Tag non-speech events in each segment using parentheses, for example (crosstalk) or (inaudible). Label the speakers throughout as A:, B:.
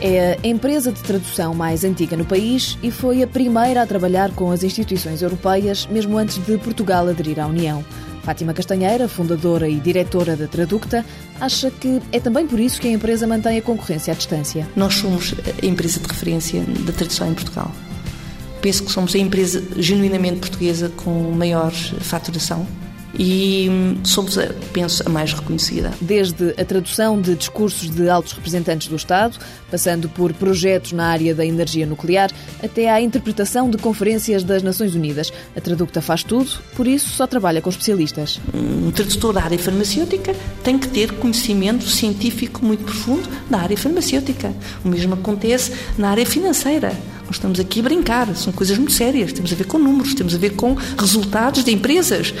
A: é a empresa de tradução mais antiga no país e foi a primeira a trabalhar com as instituições europeias, mesmo antes de Portugal aderir à União. Fátima Castanheira, fundadora e diretora da Traducta, acha que é também por isso que a empresa mantém a concorrência à distância.
B: Nós somos a empresa de referência da tradução em Portugal. Penso que somos a empresa genuinamente portuguesa com maior faturação e hum, somos, penso, a mais reconhecida.
A: Desde a tradução de discursos de altos representantes do Estado, passando por projetos na área da energia nuclear, até à interpretação de conferências das Nações Unidas. A Traducta faz tudo, por isso só trabalha com especialistas.
B: Um tradutor da área farmacêutica tem que ter conhecimento científico muito profundo da área farmacêutica. O mesmo acontece na área financeira. Nós estamos aqui a brincar, são coisas muito sérias, temos a ver com números, temos a ver com resultados de empresas.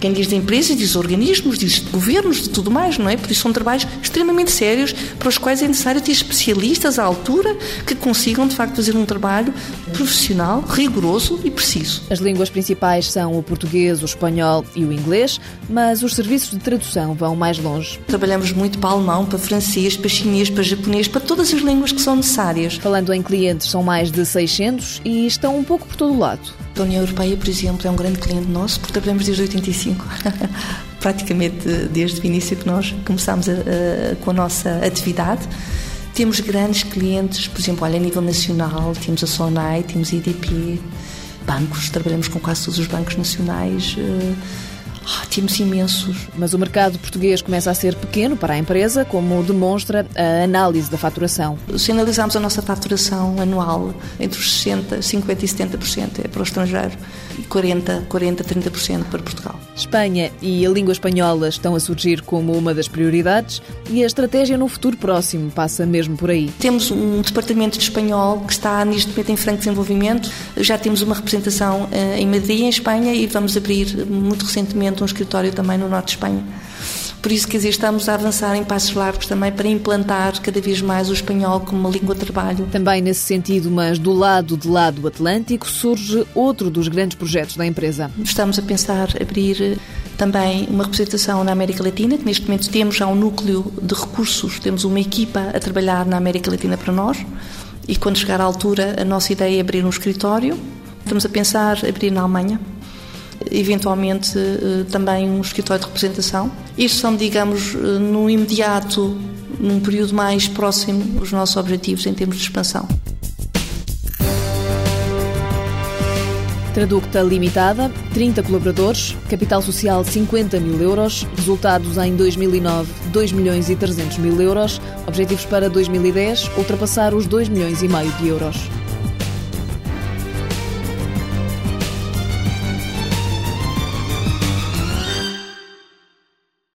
B: Quem diz de empresas, diz de organismos, diz de governos, de tudo mais, não é? Por isso são trabalhos extremamente sérios para os quais é necessário ter especialistas à altura que consigam, de facto, fazer um trabalho profissional, rigoroso e preciso.
A: As línguas principais são o português, o espanhol e o inglês, mas os serviços de tradução vão mais longe.
B: Trabalhamos muito para alemão, para francês, para chinês, para japonês, para todas as línguas que são necessárias.
A: Falando em clientes, são mais de 600 e estão um pouco por todo o lado.
B: A União Europeia, por exemplo, é um grande cliente nosso, porque trabalhamos desde 85. (laughs) Praticamente desde o início que nós começámos a, a, com a nossa atividade. Temos grandes clientes, por exemplo, olha, a nível nacional, temos a Sonai, temos a IDP, bancos, trabalhamos com quase todos os bancos nacionais. Uh, Oh, temos imensos.
A: Mas o mercado português começa a ser pequeno para a empresa, como demonstra a análise da faturação.
B: Se analisarmos a nossa faturação anual, entre os 60%, 50% e 70% é para o estrangeiro e 40%, 40% 30% para Portugal.
A: Espanha e a língua espanhola estão a surgir como uma das prioridades e a estratégia no futuro próximo passa mesmo por aí.
B: Temos um departamento de espanhol que está neste momento em franco desenvolvimento. Já temos uma representação eh, em Madrid, em Espanha, e vamos abrir muito recentemente um escritório também no norte de Espanha. Por isso, quer dizer, estamos a avançar em passos largos também para implantar cada vez mais o espanhol como uma língua de trabalho.
A: Também nesse sentido, mas do lado de lá do Atlântico, surge outro dos grandes projetos da empresa.
B: Estamos a pensar abrir eh, também uma representação na América Latina, que neste momento temos já um núcleo de recursos, temos uma equipa a trabalhar na América Latina para nós. E quando chegar à altura, a nossa ideia é abrir um escritório. Estamos a pensar abrir na Alemanha eventualmente eh, também um escritório de representação. Estes são, digamos, eh, no imediato, num período mais próximo, os nossos objetivos em termos de expansão.
A: Traducta Limitada, 30 colaboradores, capital social 50 mil euros, resultados em 2009 2 milhões e 300 mil euros, objetivos para 2010 ultrapassar os 2 milhões e meio de euros.